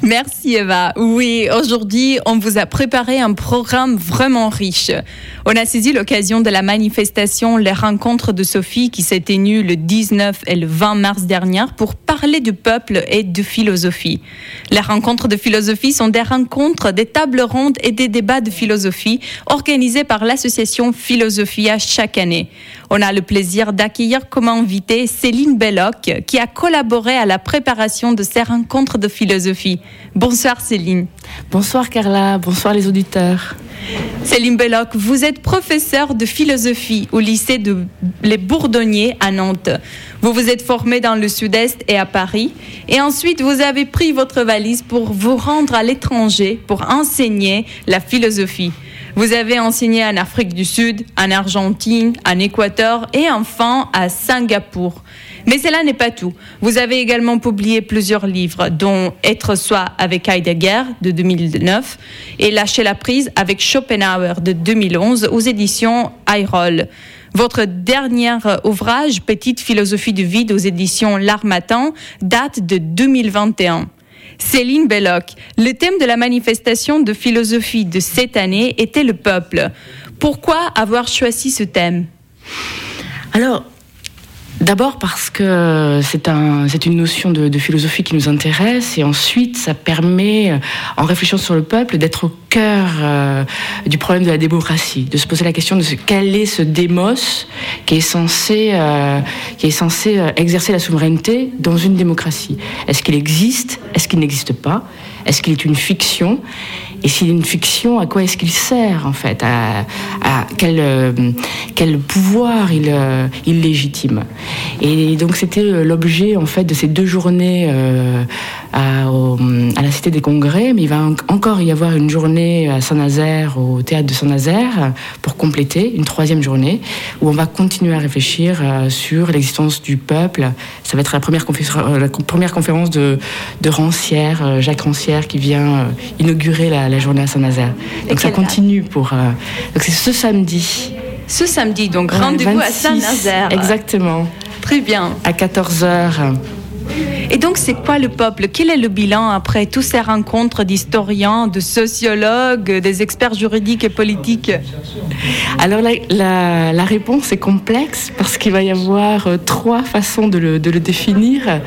Merci Eva. Oui, aujourd'hui, on vous a préparé un programme vraiment riche. On a saisi l'occasion de la manifestation Les Rencontres de Sophie qui s'est tenue le 19 et le 20 mars dernier pour parler du peuple et de philosophie. Les rencontres de philosophie sont des rencontres, des tables rondes et des débats de philosophie organisés par l'association Philosophia chaque année. On a le plaisir d'accueillir comme invitée Céline Belloc qui a collaboré à la préparation de ces rencontres de philosophie. Bonsoir Céline. Bonsoir Carla, bonsoir les auditeurs. Céline Belloc, vous êtes professeure de philosophie au lycée de Les Bourdonniers à Nantes. Vous vous êtes formée dans le sud-est et à Paris. Et ensuite, vous avez pris votre valise pour vous rendre à l'étranger pour enseigner la philosophie. Vous avez enseigné en Afrique du Sud, en Argentine, en Équateur et enfin à Singapour. Mais cela n'est pas tout. Vous avez également publié plusieurs livres, dont Être soi avec Heidegger de 2009 et Lâcher la prise avec Schopenhauer de 2011 aux éditions Eyroll. Votre dernier ouvrage, Petite philosophie du vide aux éditions L'Armatan, date de 2021. Céline Belloc, le thème de la manifestation de philosophie de cette année était le peuple. Pourquoi avoir choisi ce thème? Alors, D'abord parce que c'est un, c'est une notion de, philosophie qui nous intéresse et ensuite ça permet, euh, en réfléchissant sur le peuple, d'être au cœur euh, du problème de la démocratie, de se poser la question de ce, quel est ce démos qui est censé, euh, qui est censé exercer la souveraineté dans une démocratie? Est-ce qu'il existe? Est-ce qu'il n'existe pas? Est-ce qu'il est une fiction? Et s'il est une fiction, à quoi est-ce qu'il sert en fait? À, quel, euh, quel pouvoir il, euh, il légitime? Et donc c'était euh, l'objet en fait de ces deux journées à, à la Cité des Congrès, mais il va en- encore y avoir une journée à Saint-Nazaire, au théâtre de Saint-Nazaire, pour compléter une troisième journée où on va continuer à réfléchir sur l'existence du peuple. Ça va être la première, confé- la première conférence de, de Rancière, Jacques Rancière, qui vient inaugurer la, la journée à Saint-Nazaire. Donc ça continue pour. euh, donc c'est ce samedi. Ce samedi, donc rendez-vous à 26, Saint-Nazaire. Exactement. Très bien. À 14h. Et donc, c'est quoi le peuple? Quel est le bilan après toutes ces rencontres d'historiens, de sociologues, des experts juridiques et politiques? Alors la, réponse est complexe parce qu'il va y avoir euh, trois façons de le, définir.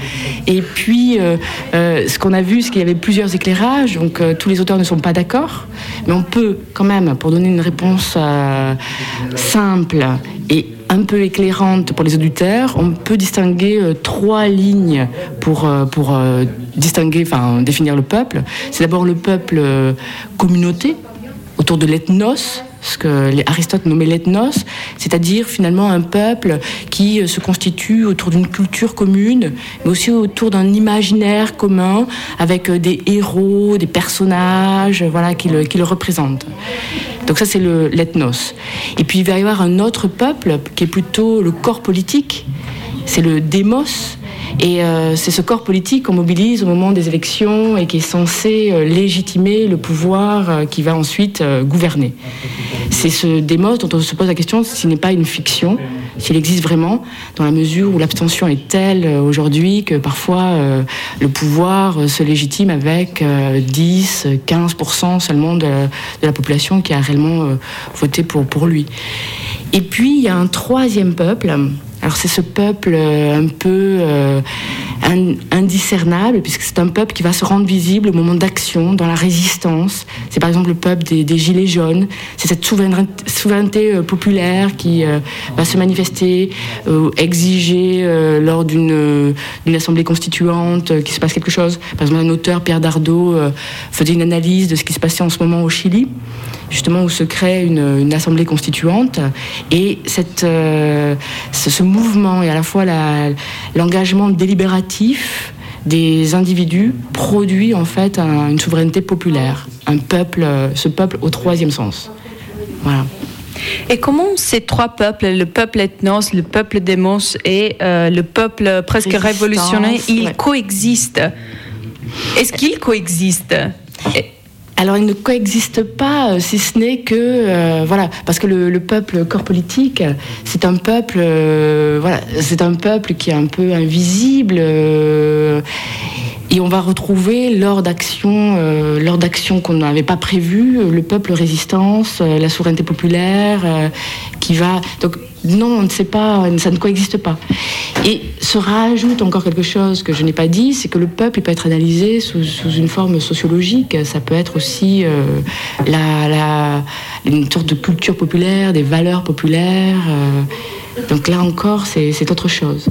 Et puis, euh, euh, ce qu'on a vu, c'est qu'il y avait plusieurs éclairages, donc tous les auteurs ne sont pas d'accord, mais on peut quand même, pour donner une réponse simple et un peu éclairante pour les auditeurs, on peut distinguer euh, trois lignes pour, euh, pour euh, distinguer, enfin définir le peuple. C'est d'abord le peuple communauté, autour de l'ethnos, ce que Aristote nommait l'ethnos, c'est-à-dire finalement un peuple qui euh, se constitue autour d'une culture commune, mais aussi autour d'un imaginaire commun avec euh, des héros, des personnages, euh, voilà, qui le, représentent. Donc ça c'est le- l'ethnos. Et puis il va y avoir un autre peuple qui est plutôt le corps politique, c'est le démos. Et euh, c'est ce corps politique qu'on mobilise au moment des élections et qui est censé euh, légitimer le pouvoir euh, qui va ensuite gouverner. C'est ce démos dont on se pose la question s'il n'est pas une fiction, s'il existe vraiment, dans la mesure où l'abstention est telle aujourd'hui que parfois le pouvoir se légitime avec euh, 10, 15% seulement de, de la population qui a réellement voté pour, pour lui. Et puis il y a un troisième peuple. Alors c'est ce peuple euh, un peu euh, in- indiscernable, puisque c'est un peuple qui va se rendre visible au moment d'action, dans la résistance. C'est par exemple le peuple des, Gilets jaunes. C'est cette souveraineté, euh, populaire qui va se manifester, exiger lors d'une assemblée constituante qu'il se passe quelque chose. Par exemple, un auteur, Pierre Dardot, faisait une analyse de ce qui se passait en ce moment au Chili justement où se crée une, une assemblée constituante et cette, euh, ce, ce mouvement et à la fois l'engagement délibératif des individus produit en fait un- une souveraineté populaire, un peuple, euh, ce peuple au troisième sens. Voilà. Et comment ces trois peuples, le peuple ethnos, le peuple démos et euh, le peuple presque Résistance, révolutionnaire, ils ouais. coexistent? Est-ce qu'ils coexistent? Alors, ils ne coexistent pas, euh, si ce n'est que, euh, voilà, parce que le, le peuple corps politique, c'est un peuple, euh, voilà, c'est un peuple qui est un peu invisible. et on va retrouver lors d'actions, lors d'actions qu'on n'avait pas prévues, le peuple résistance, la souveraineté populaire, va. Donc non, on ne sait pas, ça ne coexiste pas. Et se rajoute encore quelque chose que je n'ai pas dit, c'est que le peuple il peut être analysé sous, une forme sociologique. Ça peut être aussi euh, la, une sorte de culture populaire, des valeurs populaires. euh. donc là encore, c'est autre chose.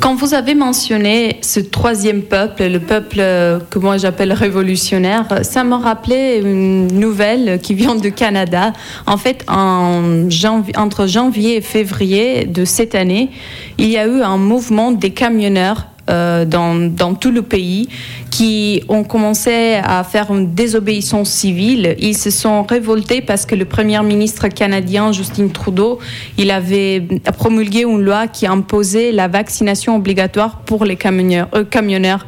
Quand vous avez mentionné ce troisième peuple, le peuple euh, que moi j'appelle révolutionnaire, ça me rappelait une nouvelle qui vient du Canada. En fait, entre janvier et février de cette année, il y a eu un mouvement des camionneurs euh, dans, dans tout le pays qui ont commencé à faire une désobéissance civile. Ils se sont révoltés parce que le premier ministre canadien Justin Trudeau, il avait promulgué une loi qui imposait la vaccination obligatoire pour les camionneurs. euh, camionneurs.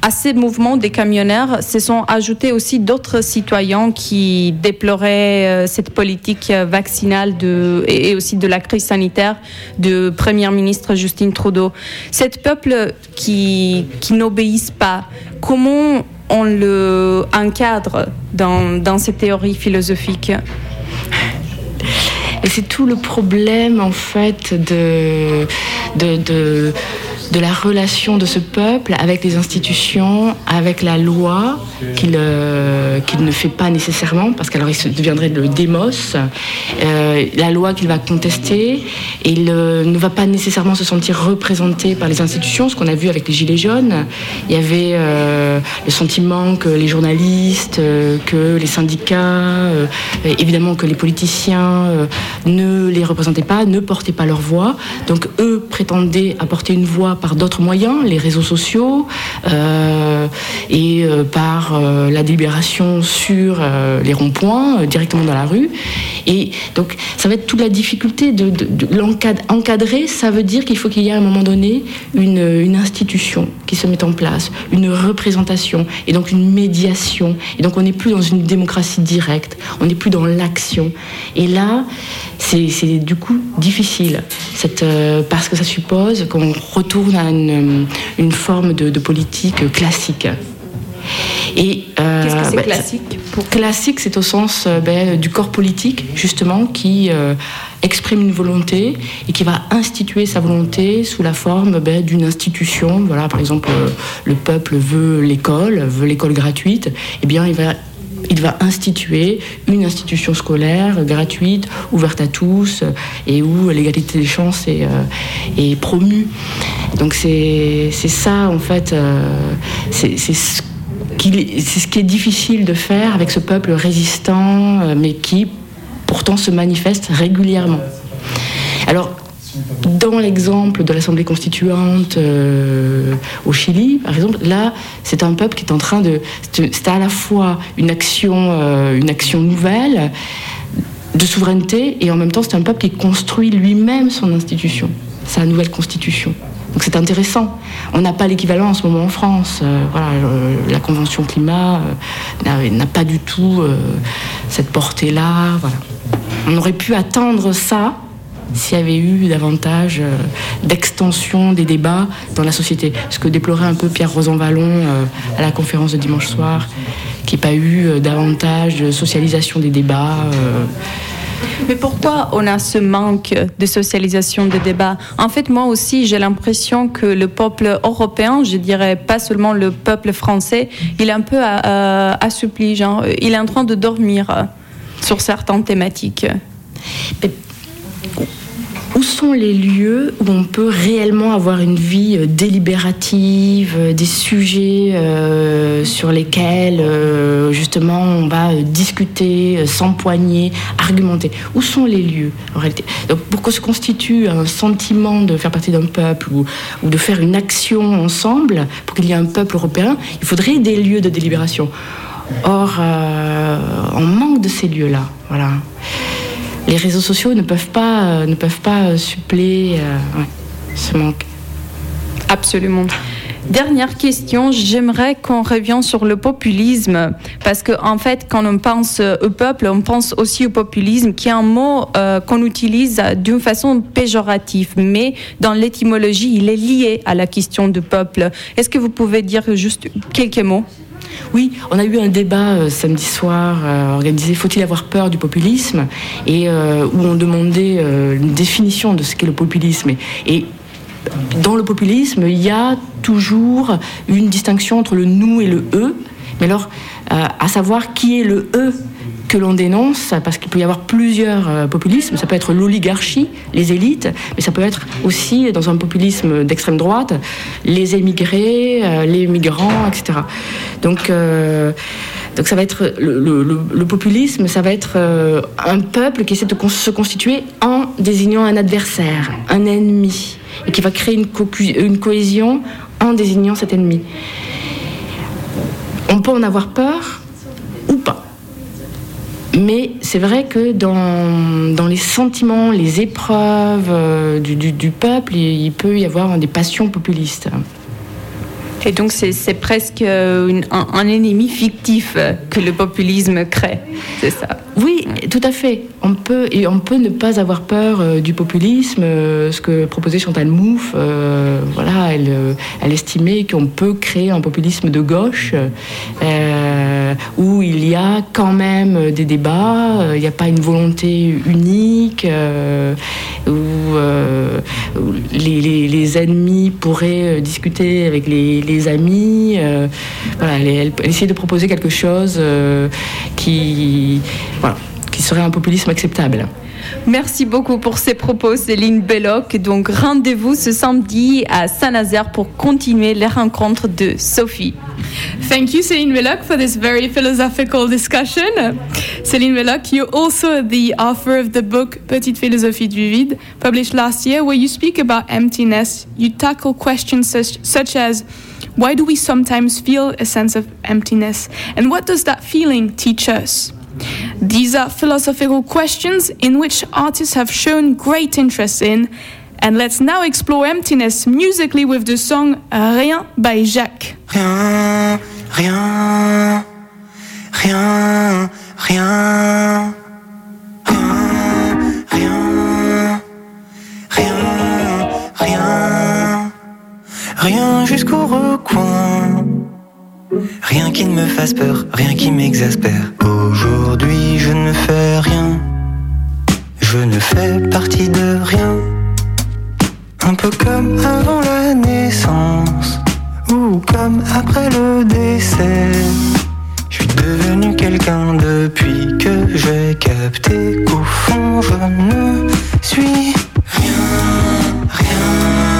À- ces mouvements des camionneurs se sont ajoutés aussi d'autres citoyens qui déploraient euh, cette politique vaccinale et aussi de la crise sanitaire de Premier ministre Justin Trudeau. Cet peuple qui, qui n'obéissent pas, comment on le encadre dans, dans ces théories philosophiques? Et c'est tout le problème, en fait, de, de, de la relation de ce peuple avec les institutions, avec la loi, qu'il euh, ne fait pas nécessairement, parce qu'alors il se deviendrait le démos, euh, la loi qu'il va contester, et il euh, ne va pas nécessairement se sentir représenté par les institutions, ce qu'on a vu avec les Gilets jaunes. Il y avait le sentiment que les journalistes, que les syndicats, évidemment que les politiciens ne les représentaient pas, ne portaient pas leur voix. Donc eux prétendaient apporter une voix par d'autres moyens, les réseaux sociaux euh, et euh, par euh, la délibération sur les ronds-points, directement dans la rue. Et donc ça va être toute la difficulté de, de- de l'encad- encadrer. Ça veut dire qu'il faut qu'il y ait à un moment donné une, institution qui se mette en place, une représentation et donc une médiation. Et donc on n'est plus dans une démocratie directe, on n'est plus dans l'action. Et là, c'est du coup difficile, parce que ça suppose qu'on retourne à une, une forme de, de politique classique. Et euh, Qu'est-ce que c'est bah, classique Pour classique, c'est au sens euh, ben, du corps politique justement qui euh, exprime une volonté et qui va instituer sa volonté sous la forme ben, d'une institution. Voilà, par exemple, euh, le peuple veut l'école, veut l'école gratuite. Eh bien, il va il va instituer une institution scolaire gratuite, ouverte à tous, et où l'égalité des chances est, euh, promue. Donc c'est ça, en fait, euh, c'est ce c'est ce qui est difficile de faire avec ce peuple résistant, euh, mais qui pourtant se manifeste régulièrement. Dans l'exemple de l'Assemblée constituante euh, au Chili, par exemple, là, c'est un peuple qui est en train de... C'est à la fois une action, euh, une action nouvelle de souveraineté, et en même temps, c'est un peuple qui construit lui-même son institution, sa nouvelle constitution. Donc c'est intéressant. On n'a pas l'équivalent en ce moment en France. Euh, voilà, la Convention climat n'a- pas du tout cette portée-là. Voilà. On aurait pu attendre ça s'il y avait eu davantage euh, d'extension des débats dans la société. Ce que déplorait un peu Pierre Rosanvallon euh, à la conférence de dimanche soir, qu'il n'y ait pas eu euh, davantage de socialisation des débats. euh, Mais pourquoi on a ce manque de socialisation de débat En fait, moi aussi, j'ai l'impression que le peuple européen, je dirais pas seulement le peuple français, il est un peu assoupli, genre, il est en train de dormir sur certaines thématiques. Où sont les lieux où on peut réellement avoir une vie euh, délibérative, euh, des sujets euh, sur lesquels justement on va discuter, s'empoigner, argumenter? Où sont les lieux en réalité? Donc, Pour que se constitue un sentiment de faire partie d'un peuple ou, de faire une action ensemble, pour qu'il y ait un peuple européen, il faudrait des lieux de délibération. Or, on manque de ces lieux-là. Voilà les réseaux sociaux ne peuvent pas, euh, ne peuvent pas euh, suppléer euh, ce manque. Absolument. Dernière question, j'aimerais qu'on revienne sur le populisme, parce que en fait, quand on pense au peuple, on pense aussi au populisme, qui est un mot qu'on utilise d'une façon péjorative, mais dans l'étymologie, il est lié à la question du peuple. Est-ce que vous pouvez dire juste quelques mots? Oui, on a eu un débat euh, samedi soir euh, organisé Faut-il avoir peur du populisme et euh, où on demandait une définition de ce qu'est le populisme. Et, et dans le populisme, il y a toujours une distinction entre le nous et le eux. Mais alors, euh, à savoir qui est le eux que l'on dénonce, parce qu'il peut y avoir plusieurs euh, populismes. Ça peut être l'oligarchie, les élites, mais ça peut être aussi, dans un populisme d'extrême droite, les émigrés, euh, les migrants, etc. Donc, donc ça va être le, populisme, ça va être un peuple qui essaie de se constituer en désignant un adversaire, un ennemi, et qui va créer une cohésion en désignant cet ennemi. On peut en avoir peur ou pas. Mais c'est vrai que dans, dans les sentiments, les épreuves euh, du, du- peuple, il peut y avoir des passions populistes. Et donc, c'est presque euh, un, ennemi fictif euh, que le populisme crée, c'est ça Oui, tout à fait. On peut, et on peut ne pas avoir peur euh, du populisme. ce que proposait Chantal Mouffe, voilà, elle, estimait qu'on peut créer un populisme de gauche. Euh, où il y a quand même des débats, euh, il n'y a pas une volonté unique, euh, où, euh, les, ennemis pourraient euh, discuter avec les, les amis. euh, voilà, essaie de proposer quelque chose euh, qui, voilà, qui serait un populisme acceptable. Merci beaucoup pour ces propos, Céline Belloc. Donc, rendez-vous ce samedi à Saint-Nazaire pour continuer les rencontres de Sophie. Thank you, Céline Belloc, for this very philosophical discussion. Céline Belloc, you're also the author of the book Petite Philosophie du Vide, published last year, where you speak about emptiness. You tackle questions such, such as why do we sometimes feel a sense of emptiness? And what does that feeling teach us? These are philosophical questions in which artists have shown great interest in. And let's now explore emptiness musically with the song Rien by Jacques. Rien, rien, rien, rien. Rien, jusqu'au recoin. Rien qui ne me fasse peur, rien qui m'exaspère. Aujourd'hui, je ne fais rien. Je ne fais partie de rien. Un peu comme avant la naissance ou comme après le décès. Je suis devenu quelqu'un depuis que j'ai capté qu'au fond je ne suis rien, rien,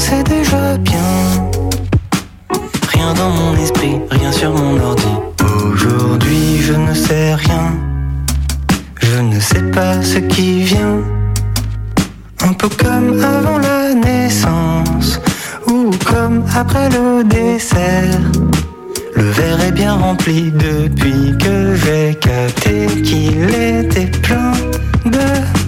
c'est déjà bien. Rien dans mon esprit, rien sur mon ordi. Aujourd'hui je ne sais rien. Je ne sais pas ce qui vient. Un peu comme avant la naissance ou comme après le dessert. Le verre est bien rempli depuis que j'ai capté qu'il était plein de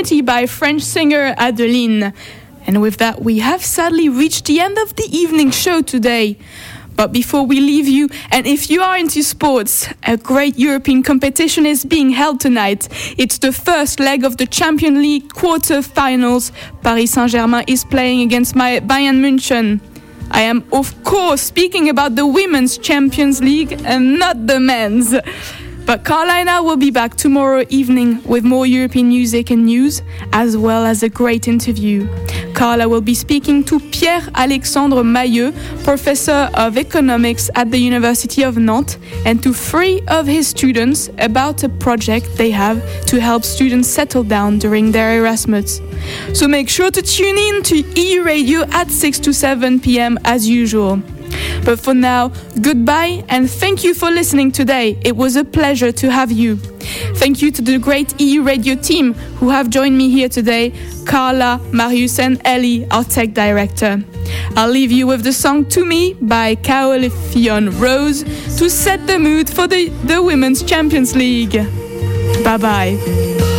by French singer Adeline. And with that, we have sadly reached the end of the evening show today. But before we leave you, and if you are into sports, a great European competition is being held tonight. It's the first leg of the Champions League quarter-finals. Paris Saint-Germain is playing against my Bayern München. I am, of course, speaking about the Women's Champions League and not the men's. But Carolina will be back tomorrow evening with more European music and news, as well as a great interview. Carla will be speaking to Pierre Alexandre Mailleux, professor of economics at the University of Nantes, and to three of his students about a project they have to help students settle down during their Erasmus. So make sure to tune in to EU Radio at 6 to 7 p.m. as usual. But for now, goodbye and thank you for listening today. It was a pleasure to have you. Thank you to the great EU radio team who have joined me here today Carla, Marius, and Ellie, our tech director. I'll leave you with the song To Me by Caolifion Rose to set the mood for the, the Women's Champions League. Bye bye.